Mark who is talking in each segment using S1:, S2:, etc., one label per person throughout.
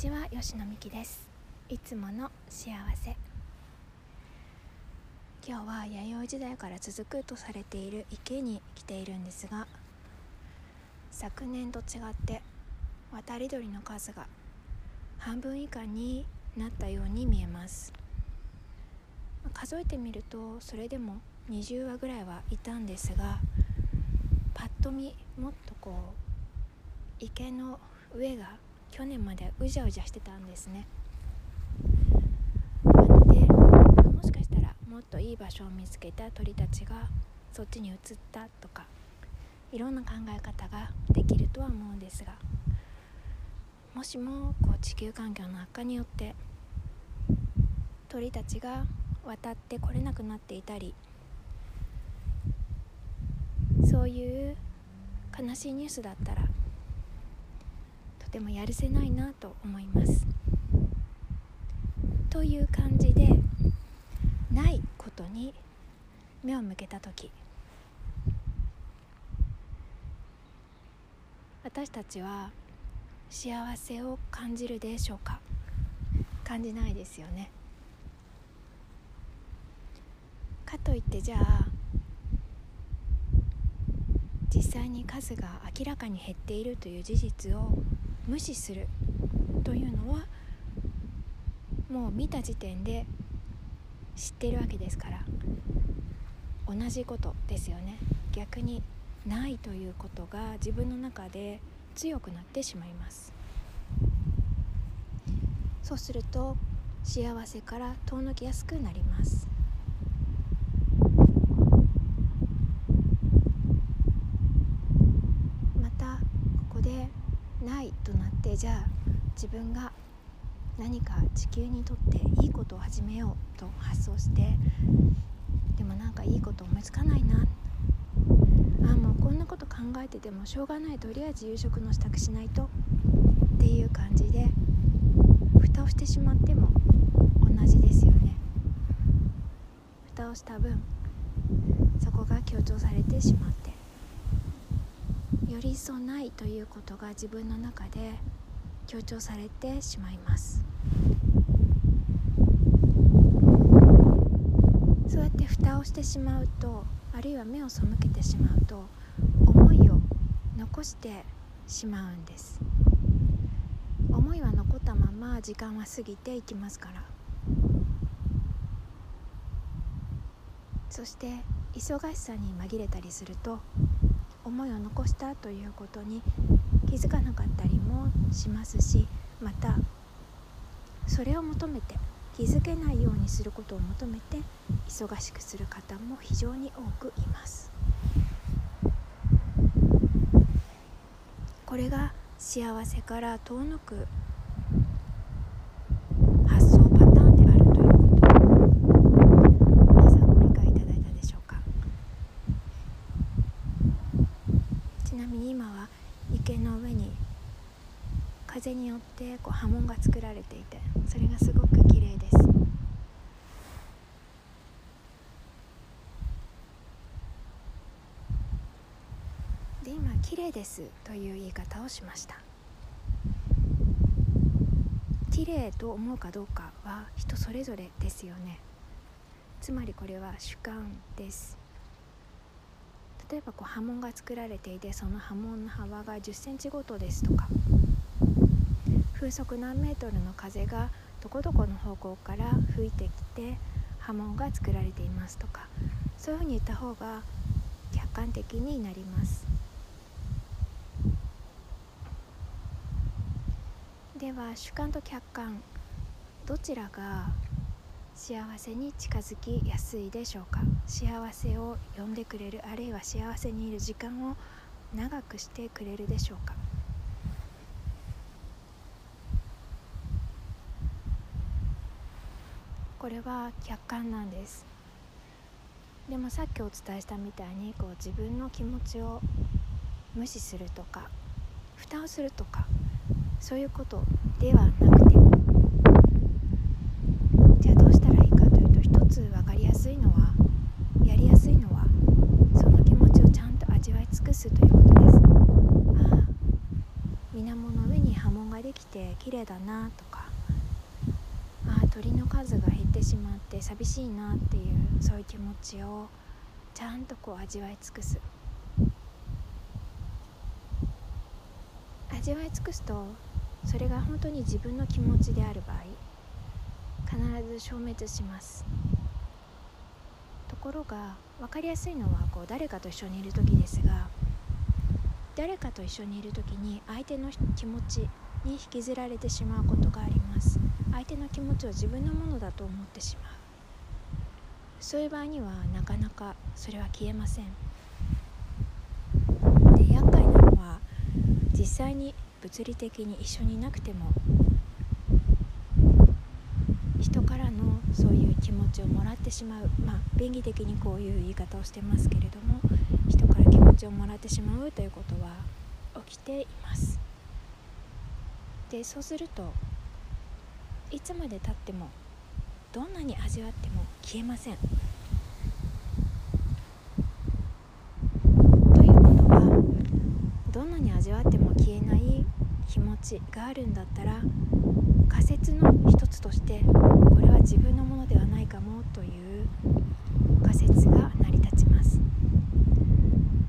S1: ちは吉野美希です。いつもの幸せ。今日は弥生時代から続くとされている池に来ているんですが昨年と違って渡り鳥の数が半分以下になったように見えます。数えてみるとそれでも20羽ぐらいはいたんですがパッと見もっとこう池の上が去年までうじゃうじゃしてたんですね。なのでもしかしたらもっといい場所を見つけた鳥たちがそっちに移ったとかいろんな考え方ができるとは思うんですがもしもこう地球環境の悪化によって鳥たちが渡ってこれなくなっていたりそういう悲しいニュースだったらとてもやるせないなと思います。という感じでないことに目を向けた時私たちは幸せを感じるでしょうか？感じないですよねかといってじゃあ実際に数が明らかに減っているという事実を無視する。というのはもう見た時点で知ってるわけですから。同じことですよね。逆にないということが自分の中で強くなってしまいます。そうすると幸せから遠のきやすくなります。じゃあ自分が何か地球にとっていいことを始めようと発想してでもなんかいいこと思いつかないな。あもうこんなこと考えててもしょうがないとりあえず夕食の支度しないとっていう感じで蓋をしてしまっても同じですよね。蓋をした分そこが強調されてしまってより一層ないということが自分の中で強調されてしまいます。そうやって蓋をしてしまうとあるいは目を背けてしまうと思いを残してしまうんです。思いは残ったまま時間は過ぎていきますから。そして忙しさに紛れたりすると思いを残したということに気づかなかったりもしますしまたそれを求めて気づけないようにすることを求めて忙しくする方も非常に多くいます。これが幸せから遠のくなみに今は池の上に風によってこう波紋が作られていてそれがすごく綺麗です。で今「綺麗です」という言い方をしました。綺麗と思うかどうかは人それぞれですよね。つまりこれは主観です。例えばこう波紋が作られていてその波紋の幅が1 0センチごとですとか風速何メートルの風がどこどこの方向から吹いてきて波紋が作られていますとかそういうふうに言った方が客観的になります。では主観と客観どちらが幸せに近づきやすいでしょうか？幸せを呼んでくれるあるいは幸せにいる時間を長くしてくれるでしょうか？これは客観なんです。でもさっきお伝えしたみたいにこう自分の気持ちを無視するとか蓋をするとかそういうことではなくてじゃあどうしたらいいかというと一つ分かりやすいのはやりやすいのはその気持ちをちゃんと味わい尽くすということですああ水面の上に波紋ができてて綺麗だなとかあ鳥の数が減ってしまって寂しいなっていうそういう気持ちをちゃんとこう味わい尽くす。味わい尽くすとそれが本当に自分の気持ちである場合必ず消滅します。ところが分かりやすいのはこう誰かと一緒にいる時ですが誰かと一緒にいる時に相手の気持ちに引きずられてしまうことがあります。相手の気持ちを自分のものだと思ってしまう。そういう場合にはなかなかそれは消えません。で厄介なのは実際に物理的に一緒にいなくても人からのそういう気持ちをもらってしまうまあ便宜的にこういう言い方をしてますけれども人から気持ちをもらってしまうということは起きています。でそうするといつまでたってもどんなに味わっても消えません。ということはどんなに味わっても消えない気持ちがあるんだったら仮説の一つとしてこれは自分のものではないかもという仮説が成り立ちます。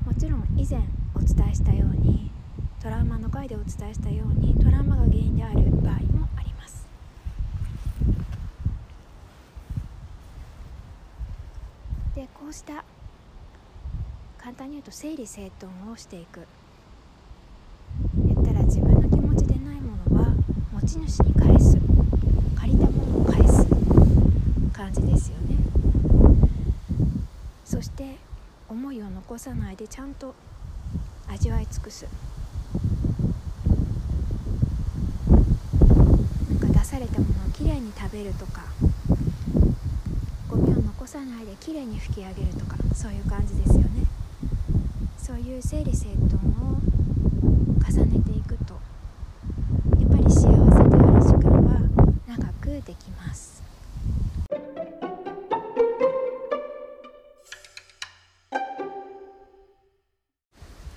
S1: もちろん以前お伝えしたようにトラウマの回でお伝えしたようにトラウマが原因である場合もありますした。簡単に言うと整理整頓をしていく。言ったら自分の気持ちでないものは持ち主に返す。借りたものを返す感じですよね。そして思いを残さないでちゃんと味わい尽くす。なんか出されたものをきれいに食べるとか。さないできれいに拭き上げるとかそういう感じですよね。そういう整理整頓を重ねていくとやっぱり幸せである時間は長くできます。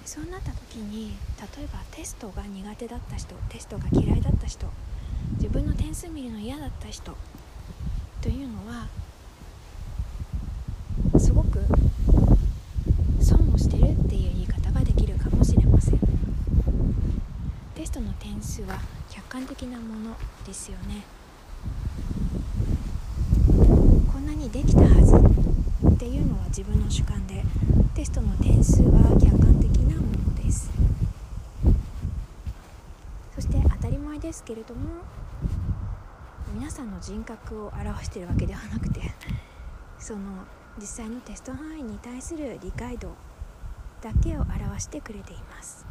S1: そうなった時に例えばテストが苦手だった人テストが嫌いだった人自分の点数見るの嫌だった人というのはく損をしてるっていう言い方ができるかもしれません。テストの点数は客観的なものですよね。こんなにできたはずっていうのは自分の主観でテストの点数は客観的なものです。そして当たり前ですけれども皆さんの人格を表してるわけではなくてその実際のテスト範囲に対する理解度だけを表してくれています。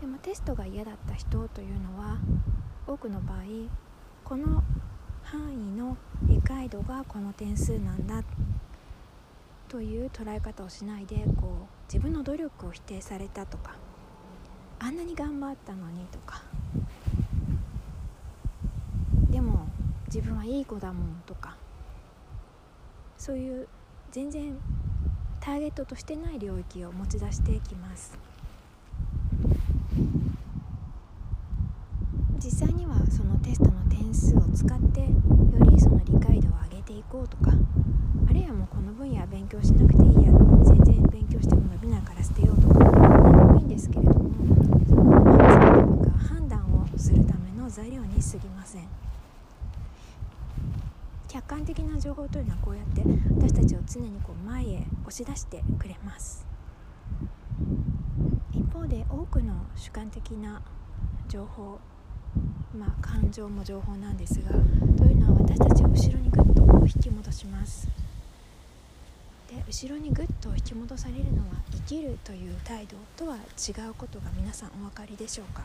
S1: でもテストが嫌だった人というのは多くの場合この範囲の理解度がこの点数なんだという捉え方をしないでこう自分の努力を否定されたとかあんなに頑張ったのにとかでも自分はいい子だもんとか。そういう全然ターゲットとしてない領域を持ち出していきます。実際にはそのテストの点数を使ってよりその理解度を上げていこうとか。あるいはもうこの分野は勉強しなくていいや全然勉強しても伸びないから捨てようとか何でもいいんですけれどもそのか判断をするための材料に過ぎません客観的な情報というのはこうやって私たちを常にこう前へ押し出してくれます。一方で多くの主観的な情報まあ感情も情報なんですがというのは私たちを後ろにぐっと引き戻します。で後ろにぐっと引き戻されるのは生きるという態度とは違うことが皆さんお分かりでしょうか？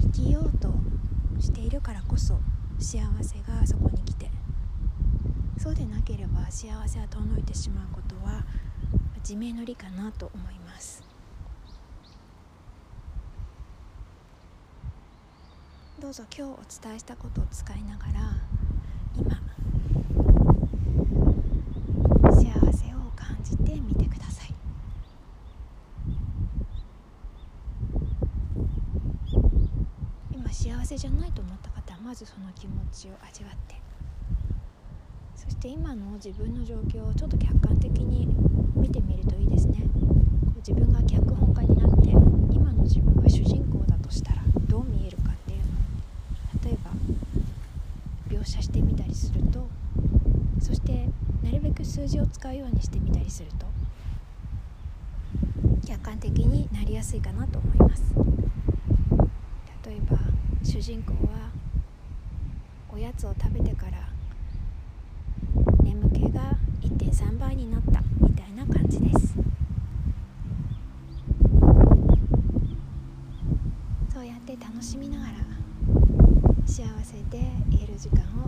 S1: 生きようとしているからこそ幸せがそこに来てそうでなければ幸せは遠のいてしまうことは自明の理かなと思います。どうぞ今日お伝えしたことを使いながら今幸せを感じてみてください。今幸せじゃないと思った方はまずその気持ちを味わってそして今の自分の状況をちょっと客観的に見てみるといいですね。自分が脚本家になって今の自分が主人公だとしたらどう見えるかっていうの。を例えば描写してみたりするとそしてなるべく数字を使うようにしてみたりすると客観的になりやすいかなと思います。例えば主人公はおやつを食べてから眠気が3倍になったみたいな感じです。そうやって楽しみながら幸せでいる時間を